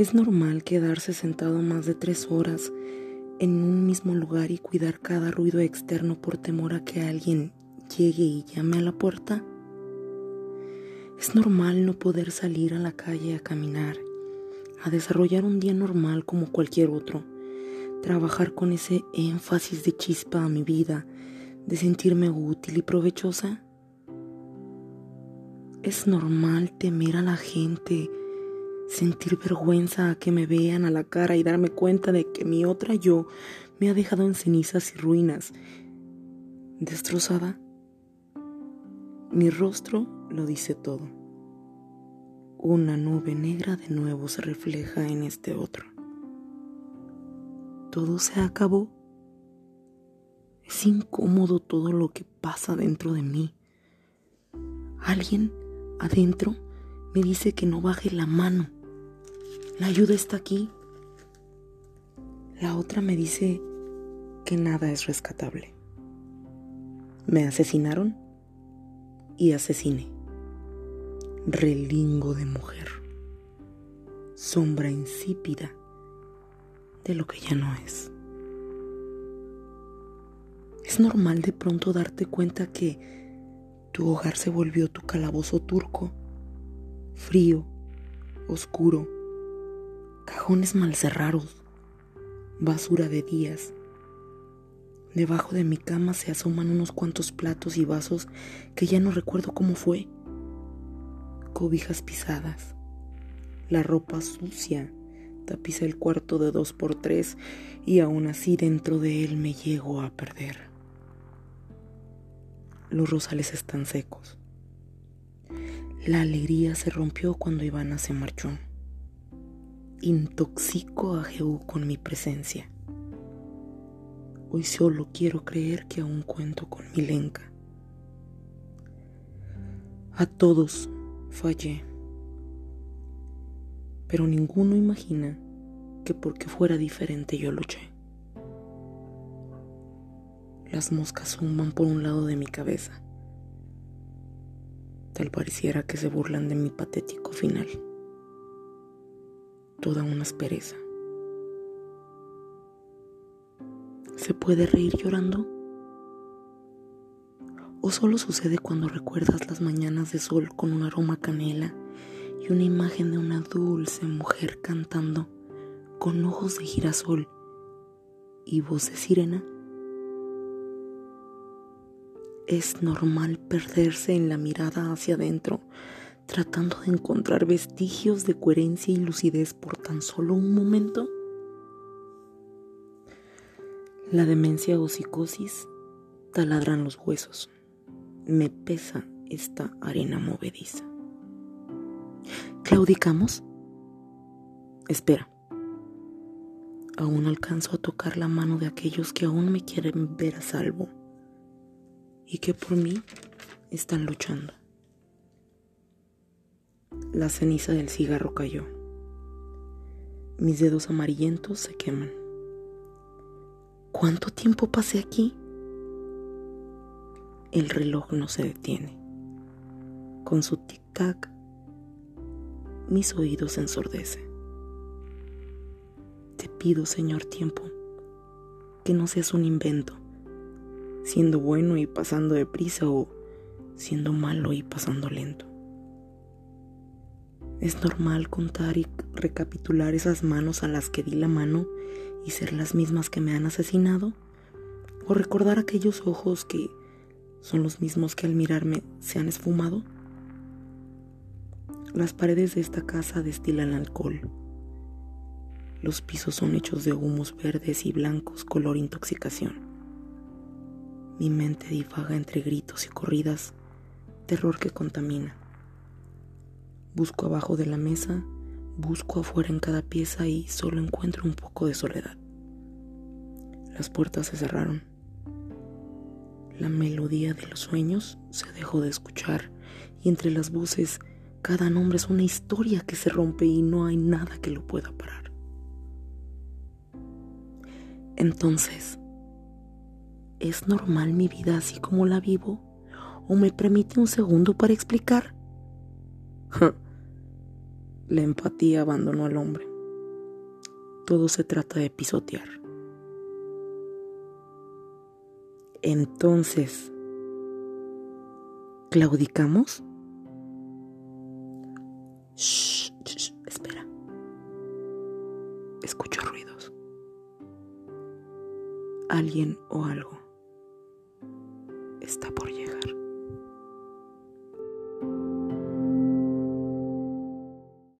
Es normal quedarse sentado más de tres horas en un mismo lugar y cuidar cada ruido externo por temor a que alguien llegue y llame a la puerta. Es normal no poder salir a la calle a caminar, a desarrollar un día normal como cualquier otro, trabajar con ese énfasis de chispa a mi vida, de sentirme útil y provechosa. Es normal temer a la gente, sentir vergüenza a que me vean a la cara y darme cuenta de que mi otra yo me ha dejado en cenizas y ruinas. Destrozada, mi rostro lo dice todo. Una nube negra de nuevo se refleja en este otro. Todo se acabó. Es incómodo todo lo que pasa dentro de mí. Alguien adentro me dice que no baje la mano la ayuda está aquí. La otra me dice que nada es rescatable. Me asesinaron y asesiné. Relingo de mujer. Sombra insípida de lo que ya no es. Es normal de pronto darte cuenta que tu hogar se volvió tu calabozo turco, frío, oscuro, cajones mal cerrados, basura de días. Debajo de mi cama se asoman unos cuantos platos y vasos que ya no recuerdo cómo fue. Cobijas pisadas, la ropa sucia tapiza el cuarto de dos por tres y aún así dentro de él me llego a perder. Los rosales están secos. La alegría se rompió cuando Ivana se marchó intoxico a Jehú con mi presencia. Hoy solo quiero creer que aún cuento con mi lenca. A todos fallé, pero ninguno imagina que porque fuera diferente yo luché. Las moscas zumban por un lado de mi cabeza. Tal pareciera que se burlan de mi patético final toda una aspereza. ¿Se puede reír llorando? ¿O solo sucede cuando recuerdas las mañanas de sol con un aroma canela y una imagen de una dulce mujer cantando con ojos de girasol y voz de sirena? Es normal perderse en la mirada hacia adentro tratando de encontrar vestigios de coherencia y lucidez por tan solo un momento? La demencia o psicosis taladran los huesos. Me pesa esta arena movediza. ¿Claudicamos? Espera. Aún alcanzo a tocar la mano de aquellos que aún me quieren ver a salvo y que por mí están luchando. La ceniza del cigarro cayó. Mis dedos amarillentos se queman. ¿Cuánto tiempo pasé aquí? El reloj no se detiene. Con su tic-tac, mis oídos ensordecen. Te pido, Señor Tiempo, que no seas un invento, siendo bueno y pasando deprisa o siendo malo y pasando lento. Es normal contar y recapitular esas manos a las que di la mano y ser las mismas que me han asesinado. O recordar aquellos ojos que son los mismos que al mirarme se han esfumado. Las paredes de esta casa destilan alcohol. Los pisos son hechos de humos verdes y blancos color intoxicación. Mi mente divaga entre gritos y corridas, terror que contamina. Busco abajo de la mesa, busco afuera en cada pieza y solo encuentro un poco de soledad. Las puertas se cerraron. La melodía de los sueños se dejó de escuchar y entre las voces cada nombre es una historia que se rompe y no hay nada que lo pueda parar. Entonces, ¿es normal mi vida así como la vivo? ¿O me permite un segundo para explicar? La empatía abandonó al hombre. todo se trata de pisotear. Entonces, ¿claudicamos? Shh, espera. Escucho ruidos. Alguien o algo.